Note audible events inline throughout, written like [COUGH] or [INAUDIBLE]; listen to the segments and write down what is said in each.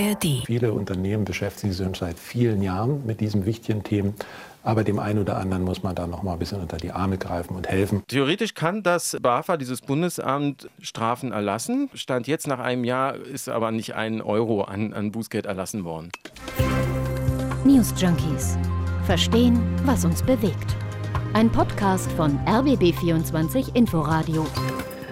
ARD. Viele Unternehmen beschäftigen sich schon seit vielen Jahren mit diesen wichtigen Themen. Aber dem einen oder anderen muss man da noch mal ein bisschen unter die Arme greifen und helfen. Theoretisch kann das BAFA, dieses Bundesamt, Strafen erlassen. Stand jetzt nach einem Jahr ist aber nicht ein Euro an, an Bußgeld erlassen worden. News Junkies. Verstehen, was uns bewegt. Ein Podcast von RBB24 Inforadio.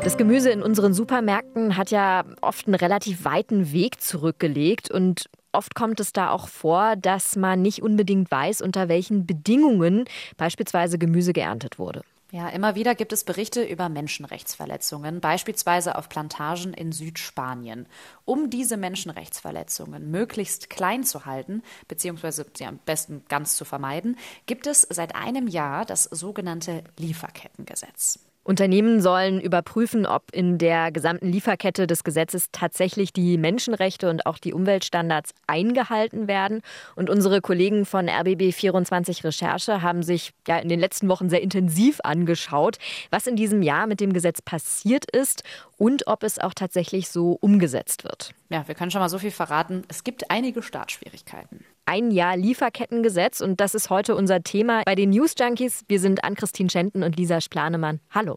Das Gemüse in unseren Supermärkten hat ja oft einen relativ weiten Weg zurückgelegt und oft kommt es da auch vor, dass man nicht unbedingt weiß, unter welchen Bedingungen beispielsweise Gemüse geerntet wurde. Ja, immer wieder gibt es Berichte über Menschenrechtsverletzungen, beispielsweise auf Plantagen in Südspanien. Um diese Menschenrechtsverletzungen möglichst klein zu halten, beziehungsweise sie am besten ganz zu vermeiden, gibt es seit einem Jahr das sogenannte Lieferkettengesetz. Unternehmen sollen überprüfen, ob in der gesamten Lieferkette des Gesetzes tatsächlich die Menschenrechte und auch die Umweltstandards eingehalten werden. Und unsere Kollegen von RBB 24 Recherche haben sich ja in den letzten Wochen sehr intensiv angeschaut, was in diesem Jahr mit dem Gesetz passiert ist und ob es auch tatsächlich so umgesetzt wird. Ja, wir können schon mal so viel verraten. Es gibt einige Startschwierigkeiten ein Jahr Lieferkettengesetz und das ist heute unser Thema bei den News Junkies. Wir sind Ann-Christine Schenten und Lisa Splanemann. Hallo.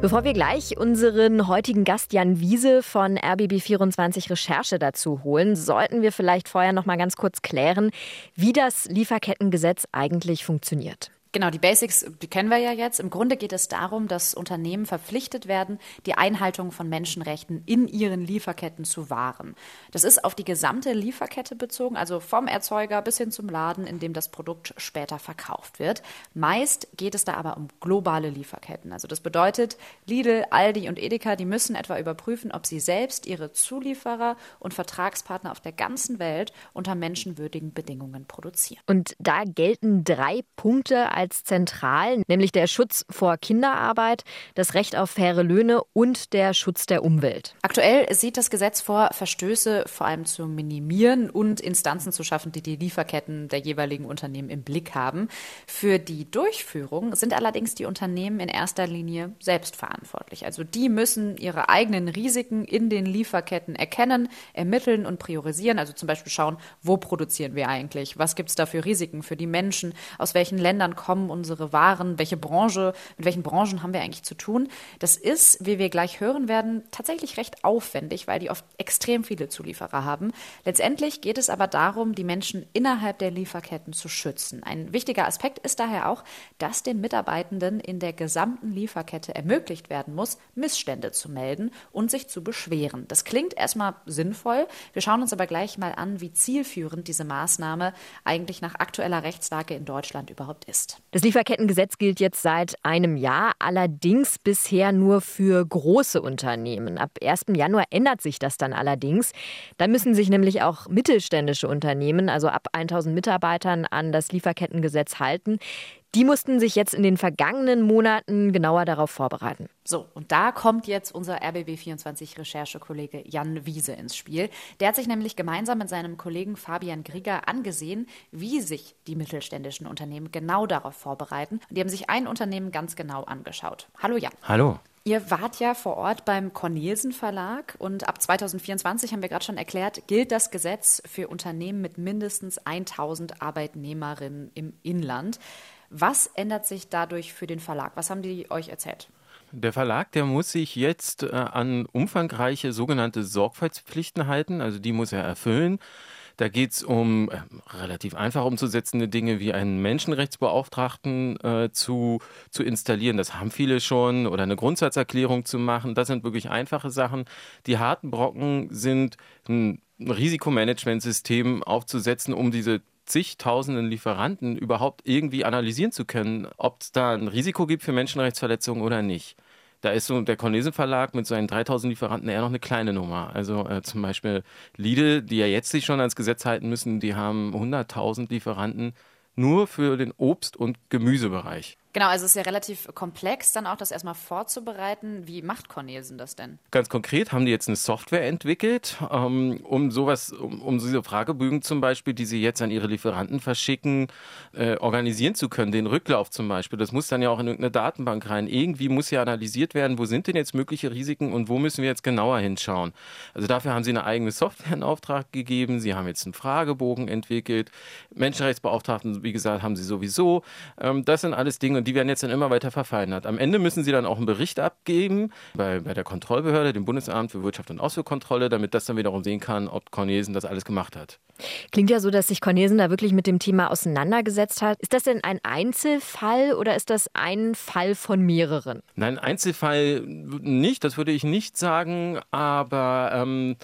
Bevor wir gleich unseren heutigen Gast Jan Wiese von RBB24 Recherche dazu holen, sollten wir vielleicht vorher noch mal ganz kurz klären, wie das Lieferkettengesetz eigentlich funktioniert. Genau, die Basics, die kennen wir ja jetzt. Im Grunde geht es darum, dass Unternehmen verpflichtet werden, die Einhaltung von Menschenrechten in ihren Lieferketten zu wahren. Das ist auf die gesamte Lieferkette bezogen, also vom Erzeuger bis hin zum Laden, in dem das Produkt später verkauft wird. Meist geht es da aber um globale Lieferketten. Also das bedeutet, Lidl, Aldi und Edeka, die müssen etwa überprüfen, ob sie selbst ihre Zulieferer und Vertragspartner auf der ganzen Welt unter menschenwürdigen Bedingungen produzieren. Und da gelten drei Punkte als zentral, nämlich der Schutz vor Kinderarbeit, das Recht auf faire Löhne und der Schutz der Umwelt. Aktuell sieht das Gesetz vor, Verstöße vor allem zu minimieren und Instanzen zu schaffen, die die Lieferketten der jeweiligen Unternehmen im Blick haben. Für die Durchführung sind allerdings die Unternehmen in erster Linie selbst verantwortlich. Also die müssen ihre eigenen Risiken in den Lieferketten erkennen, ermitteln und priorisieren. Also zum Beispiel schauen, wo produzieren wir eigentlich? Was gibt es da für Risiken für die Menschen? Aus welchen Ländern kommen kommen unsere Waren, welche Branche, mit welchen Branchen haben wir eigentlich zu tun. Das ist, wie wir gleich hören werden, tatsächlich recht aufwendig, weil die oft extrem viele Zulieferer haben. Letztendlich geht es aber darum, die Menschen innerhalb der Lieferketten zu schützen. Ein wichtiger Aspekt ist daher auch, dass den Mitarbeitenden in der gesamten Lieferkette ermöglicht werden muss, Missstände zu melden und sich zu beschweren. Das klingt erstmal sinnvoll. Wir schauen uns aber gleich mal an, wie zielführend diese Maßnahme eigentlich nach aktueller Rechtslage in Deutschland überhaupt ist. Das Lieferkettengesetz gilt jetzt seit einem Jahr, allerdings bisher nur für große Unternehmen. Ab 1. Januar ändert sich das dann allerdings. Da müssen sich nämlich auch mittelständische Unternehmen, also ab 1000 Mitarbeitern, an das Lieferkettengesetz halten. Die mussten sich jetzt in den vergangenen Monaten genauer darauf vorbereiten. So, und da kommt jetzt unser RBB24-Recherchekollege Jan Wiese ins Spiel. Der hat sich nämlich gemeinsam mit seinem Kollegen Fabian Grieger angesehen, wie sich die mittelständischen Unternehmen genau darauf vorbereiten. Und die haben sich ein Unternehmen ganz genau angeschaut. Hallo Jan. Hallo. Ihr wart ja vor Ort beim Cornelsen Verlag und ab 2024 haben wir gerade schon erklärt, gilt das Gesetz für Unternehmen mit mindestens 1000 Arbeitnehmerinnen im Inland. Was ändert sich dadurch für den Verlag? Was haben die euch erzählt? Der Verlag, der muss sich jetzt äh, an umfangreiche sogenannte Sorgfaltspflichten halten, also die muss er erfüllen. Da geht es um äh, relativ einfach umzusetzende Dinge wie einen Menschenrechtsbeauftragten äh, zu, zu installieren. Das haben viele schon. Oder eine Grundsatzerklärung zu machen. Das sind wirklich einfache Sachen. Die harten Brocken sind ein Risikomanagementsystem aufzusetzen, um diese zigtausenden Lieferanten überhaupt irgendwie analysieren zu können, ob es da ein Risiko gibt für Menschenrechtsverletzungen oder nicht. Da ist so der Cornesen Verlag mit seinen 3000 Lieferanten eher noch eine kleine Nummer. Also äh, zum Beispiel Lidl, die ja jetzt sich schon ans Gesetz halten müssen, die haben 100.000 Lieferanten nur für den Obst- und Gemüsebereich. Genau, also es ist ja relativ komplex, dann auch das erstmal vorzubereiten. Wie macht Cornelsen das denn? Ganz konkret haben die jetzt eine Software entwickelt, ähm, um sowas, um, um diese Fragebögen zum Beispiel, die sie jetzt an ihre Lieferanten verschicken, äh, organisieren zu können. Den Rücklauf zum Beispiel. Das muss dann ja auch in irgendeine Datenbank rein. Irgendwie muss ja analysiert werden, wo sind denn jetzt mögliche Risiken und wo müssen wir jetzt genauer hinschauen. Also dafür haben sie eine eigene Software in Auftrag gegeben. Sie haben jetzt einen Fragebogen entwickelt. Menschenrechtsbeauftragten, wie gesagt, haben sie sowieso. Ähm, das sind alles Dinge, die werden jetzt dann immer weiter verfeinert. Am Ende müssen sie dann auch einen Bericht abgeben bei, bei der Kontrollbehörde, dem Bundesamt für Wirtschaft und Ausfuhrkontrolle, damit das dann wiederum sehen kann, ob Cornelsen das alles gemacht hat. Klingt ja so, dass sich Cornelsen da wirklich mit dem Thema auseinandergesetzt hat. Ist das denn ein Einzelfall oder ist das ein Fall von mehreren? Nein, Einzelfall nicht, das würde ich nicht sagen, aber ähm,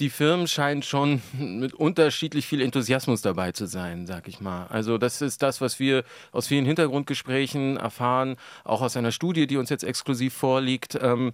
die Firmen scheinen schon mit unterschiedlich viel Enthusiasmus dabei zu sein, sag ich mal. Also das ist das, was wir aus vielen Hintergrundgesprächen erfahren, auch aus einer Studie, die uns jetzt exklusiv vorliegt, ähm,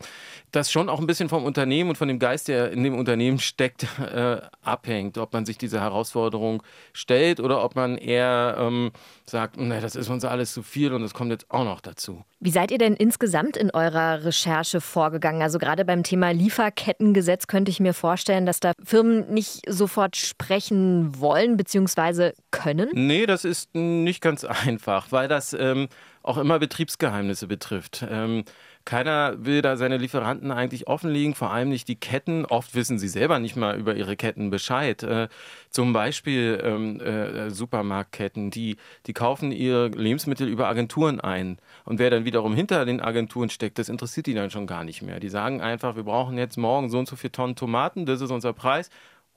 das schon auch ein bisschen vom Unternehmen und von dem Geist, der in dem Unternehmen steckt, äh, abhängt, ob man sich diese Herausforderung stellt oder ob man eher ähm, sagt, nee, das ist uns alles zu viel und das kommt jetzt auch noch dazu. Wie seid ihr denn insgesamt in eurer Recherche vorgegangen? Also gerade beim Thema Lieferkettengesetz könnte ich mir vorstellen, dass da Firmen nicht sofort sprechen wollen bzw. können. Nee, das ist nicht ganz [LAUGHS] einfach, weil das ähm, auch immer Betriebsgeheimnisse betrifft. Ähm, keiner will da seine Lieferanten eigentlich offenlegen, vor allem nicht die Ketten. Oft wissen sie selber nicht mal über ihre Ketten Bescheid. Äh, zum Beispiel ähm, äh, Supermarktketten, die, die kaufen ihre Lebensmittel über Agenturen ein. Und wer dann wiederum hinter den Agenturen steckt, das interessiert die dann schon gar nicht mehr. Die sagen einfach, wir brauchen jetzt morgen so und so viele Tonnen Tomaten, das ist unser Preis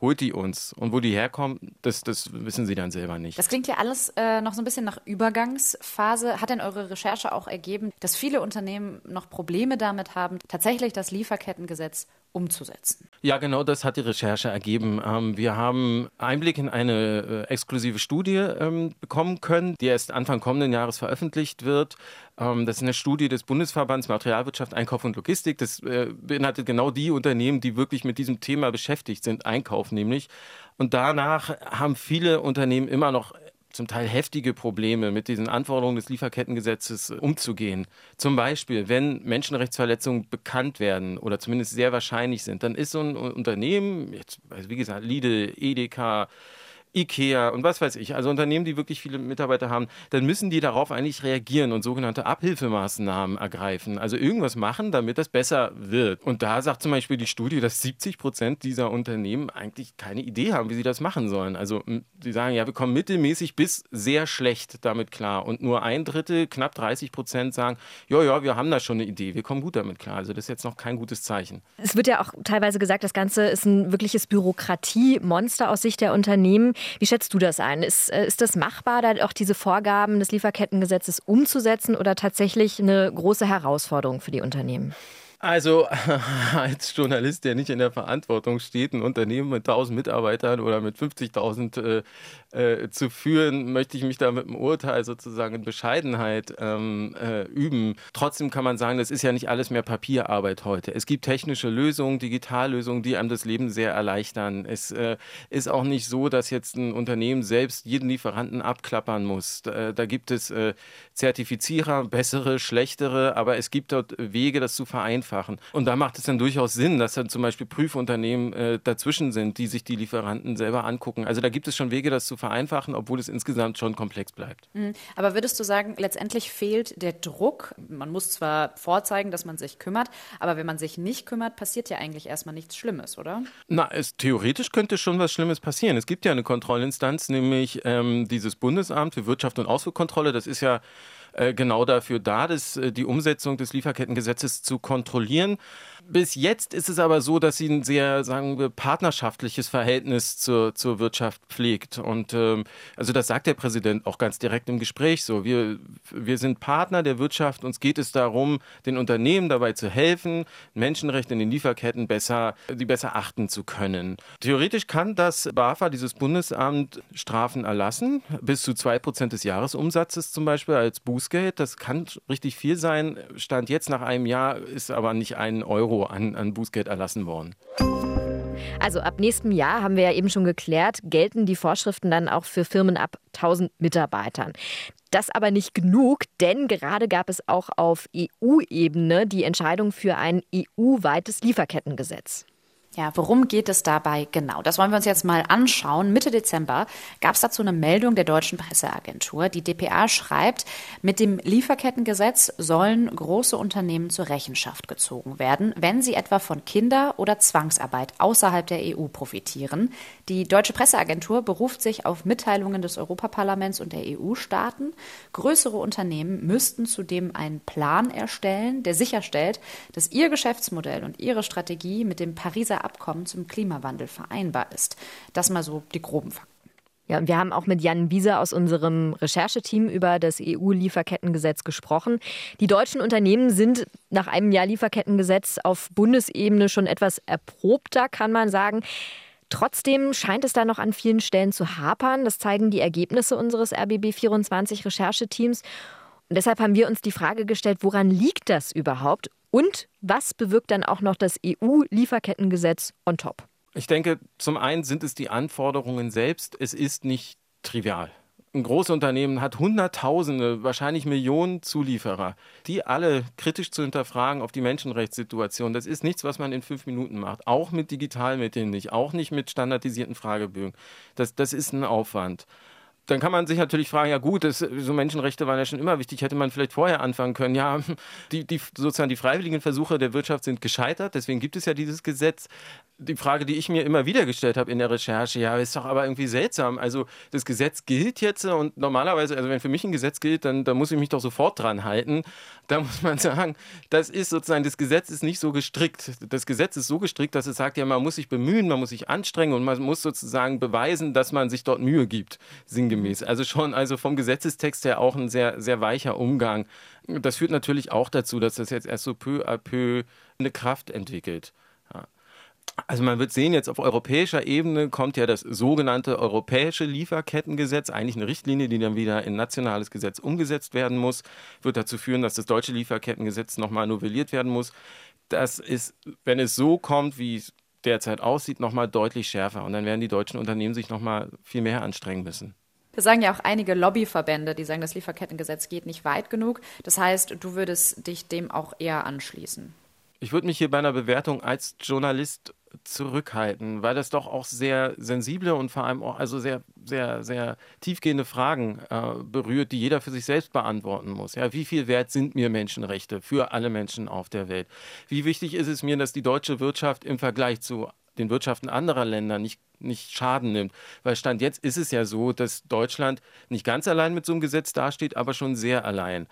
holt die uns. Und wo die herkommen, das, das wissen sie dann selber nicht. Das klingt ja alles äh, noch so ein bisschen nach Übergangsphase. Hat denn eure Recherche auch ergeben, dass viele Unternehmen noch Probleme damit haben, tatsächlich das Lieferkettengesetz umzusetzen. Ja, genau das hat die Recherche ergeben. Ähm, wir haben Einblick in eine äh, exklusive Studie ähm, bekommen können, die erst Anfang kommenden Jahres veröffentlicht wird. Ähm, das ist eine Studie des Bundesverbands Materialwirtschaft, Einkauf und Logistik. Das äh, beinhaltet genau die Unternehmen, die wirklich mit diesem Thema beschäftigt sind, Einkauf nämlich. Und danach haben viele Unternehmen immer noch zum Teil heftige Probleme mit diesen Anforderungen des Lieferkettengesetzes umzugehen. Zum Beispiel, wenn Menschenrechtsverletzungen bekannt werden oder zumindest sehr wahrscheinlich sind, dann ist so ein Unternehmen, jetzt, wie gesagt, Lidl, Edeka, Ikea und was weiß ich, also Unternehmen, die wirklich viele Mitarbeiter haben, dann müssen die darauf eigentlich reagieren und sogenannte Abhilfemaßnahmen ergreifen. Also irgendwas machen, damit das besser wird. Und da sagt zum Beispiel die Studie, dass 70 Prozent dieser Unternehmen eigentlich keine Idee haben, wie sie das machen sollen. Also sie sagen, ja, wir kommen mittelmäßig bis sehr schlecht damit klar. Und nur ein Drittel, knapp 30 Prozent sagen, ja, ja, wir haben da schon eine Idee, wir kommen gut damit klar. Also das ist jetzt noch kein gutes Zeichen. Es wird ja auch teilweise gesagt, das Ganze ist ein wirkliches Bürokratiemonster aus Sicht der Unternehmen. Wie schätzt du das ein? Ist, äh, ist das machbar, da auch diese Vorgaben des Lieferkettengesetzes umzusetzen oder tatsächlich eine große Herausforderung für die Unternehmen? Also [LAUGHS] als Journalist, der nicht in der Verantwortung steht, ein Unternehmen mit 1000 Mitarbeitern oder mit 50.000 äh, zu führen, möchte ich mich da mit dem Urteil sozusagen in Bescheidenheit ähm, äh, üben. Trotzdem kann man sagen, das ist ja nicht alles mehr Papierarbeit heute. Es gibt technische Lösungen, Digitallösungen, die einem das Leben sehr erleichtern. Es äh, ist auch nicht so, dass jetzt ein Unternehmen selbst jeden Lieferanten abklappern muss. Da, da gibt es äh, Zertifizierer, bessere, schlechtere, aber es gibt dort Wege, das zu vereinfachen vereinfachen. Und da macht es dann durchaus Sinn, dass dann zum Beispiel Prüfunternehmen äh, dazwischen sind, die sich die Lieferanten selber angucken. Also da gibt es schon Wege, das zu vereinfachen, obwohl es insgesamt schon komplex bleibt. Mhm. Aber würdest du sagen, letztendlich fehlt der Druck? Man muss zwar vorzeigen, dass man sich kümmert, aber wenn man sich nicht kümmert, passiert ja eigentlich erstmal nichts Schlimmes, oder? Na, es, theoretisch könnte schon was Schlimmes passieren. Es gibt ja eine Kontrollinstanz, nämlich ähm, dieses Bundesamt für Wirtschaft und Ausfuhrkontrolle. Das ist ja äh, genau dafür da, das, äh, die Umsetzung des Lieferkettengesetzes zu kontrollieren. Bis jetzt ist es aber so, dass sie ein sehr, sagen wir, partnerschaftliches Verhältnis zur, zur Wirtschaft pflegt. Und ähm, also das sagt der Präsident auch ganz direkt im Gespräch so. Wir, wir sind Partner der Wirtschaft. Uns geht es darum, den Unternehmen dabei zu helfen, Menschenrechte in den Lieferketten besser, die besser achten zu können. Theoretisch kann das BAFA, dieses Bundesamt, Strafen erlassen, bis zu zwei Prozent des Jahresumsatzes zum Beispiel als Bußgeld. Das kann richtig viel sein. Stand jetzt nach einem Jahr ist aber nicht ein Euro an, an Bußgeld erlassen worden. Also ab nächstem Jahr haben wir ja eben schon geklärt, gelten die Vorschriften dann auch für Firmen ab 1000 Mitarbeitern. Das aber nicht genug, denn gerade gab es auch auf EU-Ebene die Entscheidung für ein EU-weites Lieferkettengesetz. Ja, worum geht es dabei genau? Das wollen wir uns jetzt mal anschauen. Mitte Dezember gab es dazu eine Meldung der deutschen Presseagentur. Die DPA schreibt, mit dem Lieferkettengesetz sollen große Unternehmen zur Rechenschaft gezogen werden, wenn sie etwa von Kinder- oder Zwangsarbeit außerhalb der EU profitieren. Die deutsche Presseagentur beruft sich auf Mitteilungen des Europaparlaments und der EU-Staaten. Größere Unternehmen müssten zudem einen Plan erstellen, der sicherstellt, dass ihr Geschäftsmodell und ihre Strategie mit dem Pariser Abkommen zum Klimawandel vereinbar ist. Das mal so die groben Fakten. Ja, und wir haben auch mit Jan Bieser aus unserem Rechercheteam über das EU-Lieferkettengesetz gesprochen. Die deutschen Unternehmen sind nach einem Jahr Lieferkettengesetz auf Bundesebene schon etwas erprobter, kann man sagen. Trotzdem scheint es da noch an vielen Stellen zu hapern. Das zeigen die Ergebnisse unseres RBB24 Rechercheteams. Und deshalb haben wir uns die Frage gestellt, woran liegt das überhaupt und was bewirkt dann auch noch das EU-Lieferkettengesetz on top? Ich denke, zum einen sind es die Anforderungen selbst. Es ist nicht trivial. Ein großes Unternehmen hat Hunderttausende, wahrscheinlich Millionen Zulieferer, die alle kritisch zu hinterfragen auf die Menschenrechtssituation. Das ist nichts, was man in fünf Minuten macht. Auch mit Digitalmitteln nicht, auch nicht mit standardisierten Fragebögen. Das, das ist ein Aufwand dann kann man sich natürlich fragen, ja gut, das, so Menschenrechte waren ja schon immer wichtig, hätte man vielleicht vorher anfangen können. Ja, [LAUGHS] die, die, sozusagen die freiwilligen Versuche der Wirtschaft sind gescheitert, deswegen gibt es ja dieses Gesetz. Die Frage, die ich mir immer wieder gestellt habe in der Recherche, ja, ist doch aber irgendwie seltsam. Also das Gesetz gilt jetzt und normalerweise, also wenn für mich ein Gesetz gilt, dann, dann muss ich mich doch sofort dran halten. Da muss man [LAUGHS] sagen, das ist sozusagen, das Gesetz ist nicht so gestrickt. Das Gesetz ist so gestrickt, dass es sagt, ja, man muss sich bemühen, man muss sich anstrengen und man muss sozusagen beweisen, dass man sich dort Mühe gibt, sinngemäß sinngemäß. Also schon also vom Gesetzestext her auch ein sehr, sehr weicher Umgang. Das führt natürlich auch dazu, dass das jetzt erst so peu à peu eine Kraft entwickelt. Ja. Also man wird sehen, jetzt auf europäischer Ebene kommt ja das sogenannte europäische Lieferkettengesetz, eigentlich eine Richtlinie, die dann wieder in nationales Gesetz umgesetzt werden muss, wird dazu führen, dass das deutsche Lieferkettengesetz nochmal novelliert werden muss. Das ist, wenn es so kommt, wie es derzeit aussieht, nochmal deutlich schärfer. Und dann werden die deutschen Unternehmen sich nochmal viel mehr anstrengen müssen. Das sagen ja auch einige Lobbyverbände, die sagen, das Lieferkettengesetz geht nicht weit genug. Das heißt, du würdest dich dem auch eher anschließen. Ich würde mich hier bei einer Bewertung als Journalist zurückhalten, weil das doch auch sehr sensible und vor allem auch also sehr, sehr, sehr tiefgehende Fragen äh, berührt, die jeder für sich selbst beantworten muss. Ja, wie viel wert sind mir Menschenrechte für alle Menschen auf der Welt? Wie wichtig ist es mir, dass die deutsche Wirtschaft im Vergleich zu den Wirtschaften anderer Länder nicht, nicht Schaden nimmt. Weil Stand jetzt ist es ja so, dass Deutschland nicht ganz allein mit so einem Gesetz dasteht, aber schon sehr allein.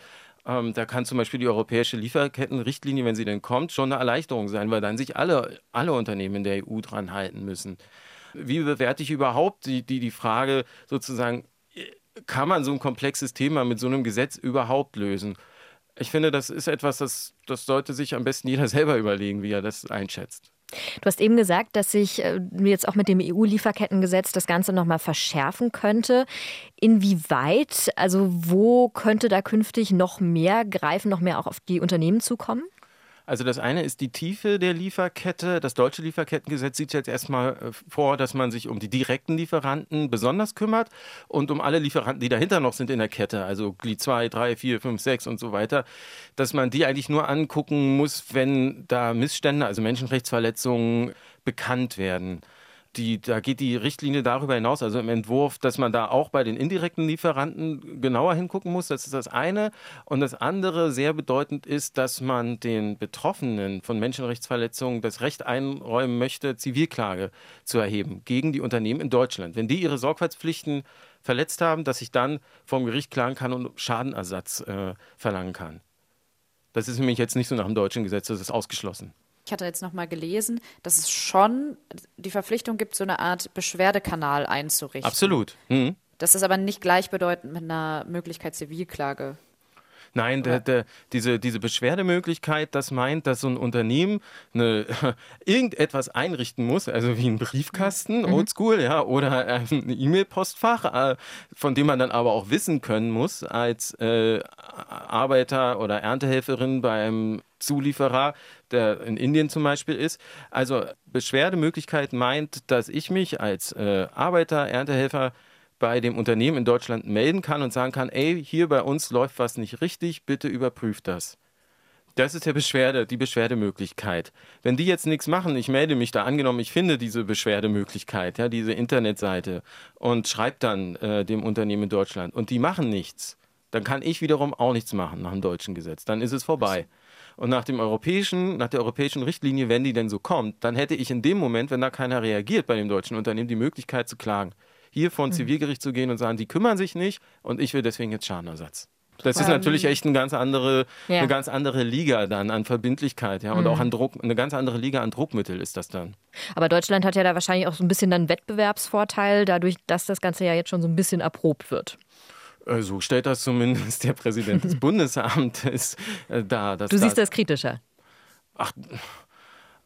Ähm, da kann zum Beispiel die europäische Lieferkettenrichtlinie, wenn sie denn kommt, schon eine Erleichterung sein, weil dann sich alle, alle Unternehmen in der EU dran halten müssen. Wie bewerte ich überhaupt die, die, die Frage sozusagen, kann man so ein komplexes Thema mit so einem Gesetz überhaupt lösen? Ich finde, das ist etwas, das, das sollte sich am besten jeder [LAUGHS] selber überlegen, wie er das einschätzt. Du hast eben gesagt, dass sich äh, jetzt auch mit dem EU-Lieferkettengesetz das Ganze nochmal verschärfen könnte. Inwieweit, also wo könnte da künftig noch mehr greifen, noch mehr auch auf die Unternehmen zukommen? Also das eine ist die Tiefe der Lieferkette. Das deutsche Lieferkettengesetz sieht jetzt erstmal äh, vor, dass man sich um die direkten Lieferanten besonders kümmert und um alle Lieferanten, die dahinter noch sind in der Kette, also Glied 2, 3, 4, 5, 6 und so weiter, dass man die eigentlich nur angucken muss, wenn da Missstände, also Menschenrechtsverletzungen bekannt werden die, da geht die Richtlinie darüber hinaus, also im Entwurf, dass man da auch bei den indirekten Lieferanten genauer hingucken muss. Das ist das eine. Und das andere, sehr bedeutend ist, dass man den Betroffenen von Menschenrechtsverletzungen das Recht einräumen möchte, Zivilklage zu erheben gegen die Unternehmen in Deutschland. Wenn die ihre Sorgfaltspflichten verletzt haben, dass ich dann vom Gericht klagen kann und Schadenersatz äh, verlangen kann. Das ist nämlich jetzt nicht so nach dem deutschen Gesetz, das ist ausgeschlossen. Ich hatte jetzt nochmal gelesen, dass es schon die Verpflichtung gibt, so eine Art Beschwerdekanal einzurichten. Absolut. Mhm. Das ist aber nicht gleichbedeutend mit einer Möglichkeit Zivilklage. Nein, der, der, diese, diese Beschwerdemöglichkeit, das meint, dass so ein Unternehmen eine, [LAUGHS] irgendetwas einrichten muss, also wie ein Briefkasten, mhm. oldschool, ja, oder ein E-Mail-Postfach, äh, von dem man dann aber auch wissen können muss, als äh, Arbeiter oder Erntehelferin beim Zulieferer, der in Indien zum Beispiel ist. Also Beschwerdemöglichkeit meint, dass ich mich als äh, Arbeiter, Erntehelfer bei dem Unternehmen in Deutschland melden kann und sagen kann, ey, hier bei uns läuft was nicht richtig, bitte überprüft das. Das ist der Beschwerde, die Beschwerdemöglichkeit. Wenn die jetzt nichts machen, ich melde mich da angenommen, ich finde diese Beschwerdemöglichkeit, ja, diese Internetseite und schreibe dann äh, dem Unternehmen in Deutschland und die machen nichts, dann kann ich wiederum auch nichts machen nach dem deutschen Gesetz. Dann ist es vorbei. Und nach dem europäischen, nach der europäischen Richtlinie, wenn die denn so kommt, dann hätte ich in dem Moment, wenn da keiner reagiert bei dem deutschen Unternehmen, die Möglichkeit zu klagen. Hier vor ein mhm. Zivilgericht zu gehen und sagen, die kümmern sich nicht und ich will deswegen jetzt Schadenersatz. Das ist natürlich echt eine ganz andere, ja. eine ganz andere Liga dann an Verbindlichkeit, ja, und mhm. auch an Druck, eine ganz andere Liga an Druckmittel ist das dann. Aber Deutschland hat ja da wahrscheinlich auch so ein bisschen dann Wettbewerbsvorteil, dadurch, dass das Ganze ja jetzt schon so ein bisschen erprobt wird. Äh, so stellt das zumindest der Präsident des [LAUGHS] Bundesamtes äh, dar. du siehst das kritischer. Ach,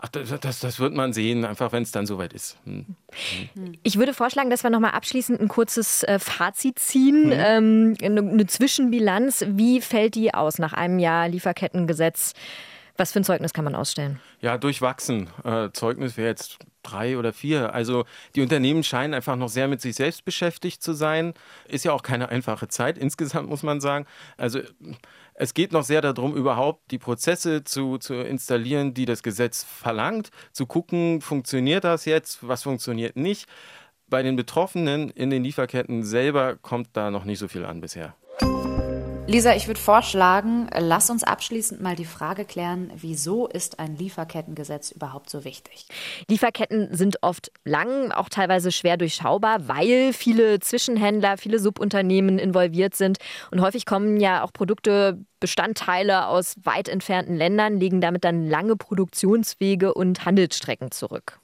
Ach, das, das, wird man sehen, einfach wenn es dann soweit ist. Hm. hm. Ich würde vorschlagen, dass wir nochmal abschließend ein kurzes äh, Fazit ziehen, hm. ähm, eine, eine Zwischenbilanz. Wie fällt die aus nach einem Jahr Lieferkettengesetz? Was für ein Zeugnis kann man ausstellen? Ja, durchwachsen. Äh, Zeugnis wäre jetzt drei oder vier. Also die Unternehmen scheinen einfach noch sehr mit sich selbst beschäftigt zu sein. Ist ja auch keine einfache Zeit insgesamt, muss man sagen. Also es geht noch sehr darum, überhaupt die Prozesse zu, zu installieren, die das Gesetz verlangt, zu gucken, funktioniert das jetzt, was funktioniert nicht. Bei den Betroffenen in den Lieferketten selber kommt da noch nicht so viel an bisher. Lisa, ich würde vorschlagen, lass uns abschließend mal die Frage klären, wieso ist ein Lieferkettengesetz überhaupt so wichtig? Lieferketten sind oft lang, auch teilweise schwer durchschaubar, weil viele Zwischenhändler, viele Subunternehmen involviert sind. Und häufig kommen ja auch Produkte, Bestandteile aus weit entfernten Ländern, legen damit dann lange Produktionswege und Handelsstrecken zurück.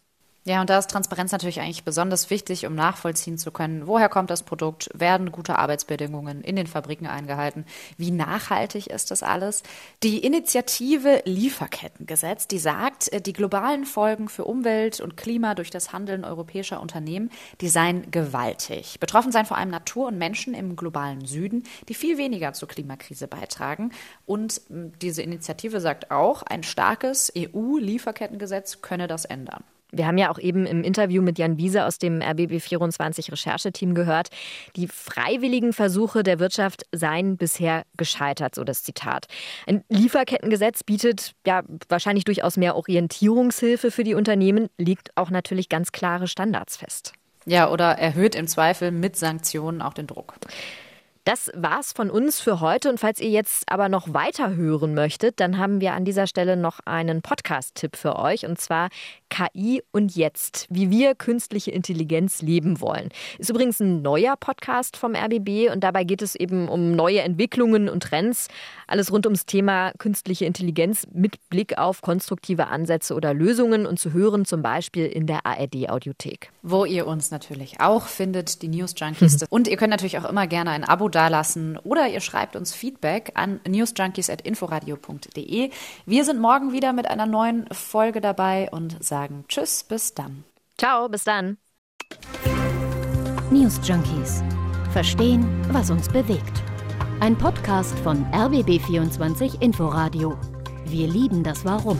Ja, und da ist Transparenz natürlich eigentlich besonders wichtig, um nachvollziehen zu können, woher kommt das Produkt, werden gute Arbeitsbedingungen in den Fabriken eingehalten, wie nachhaltig ist das alles. Die Initiative Lieferkettengesetz, die sagt, äh, die globalen Folgen für Umwelt und Klima durch das Handeln europäischer Unternehmen, die seien gewaltig. Betroffen seien vor allem Natur und Menschen im globalen Süden, die viel weniger zur Klimakrise beitragen. Und diese Initiative sagt auch, ein starkes EU-Lieferkettengesetz könne das ändern. Wir haben ja auch eben im Interview mit Jan Wiese aus dem RBB24 Rechercheteam gehört, die freiwilligen Versuche der Wirtschaft seien bisher gescheitert, so das Zitat. Ein Lieferkettengesetz bietet ja wahrscheinlich durchaus mehr Orientierungshilfe für die Unternehmen, legt auch natürlich ganz klare Standards fest. Ja, oder erhöht im Zweifel mit Sanktionen auch den Druck. Das war's von uns für heute. Und falls ihr jetzt aber noch weiter hören möchtet, dann haben wir an dieser Stelle noch einen Podcast-Tipp für euch. Und zwar KI und jetzt, wie wir künstliche Intelligenz leben wollen. Ist übrigens ein neuer Podcast vom RBB und dabei geht es eben um neue Entwicklungen und Trends. Alles rund ums Thema künstliche Intelligenz mit Blick auf konstruktive Ansätze oder Lösungen und zu hören zum Beispiel in der ARD-Audiothek. Wo ihr uns natürlich auch findet, die News Junkies. [LAUGHS] und ihr könnt natürlich auch immer gerne ein Abo dalassen oder ihr schreibt uns Feedback an newsjunkies.inforadio.de. Wir sind morgen wieder mit einer neuen Folge dabei und sagen Tschüss, bis dann. Ciao, bis dann. News Junkies. Verstehen, was uns bewegt. Ein Podcast von RBB24 Inforadio. Wir lieben das Warum.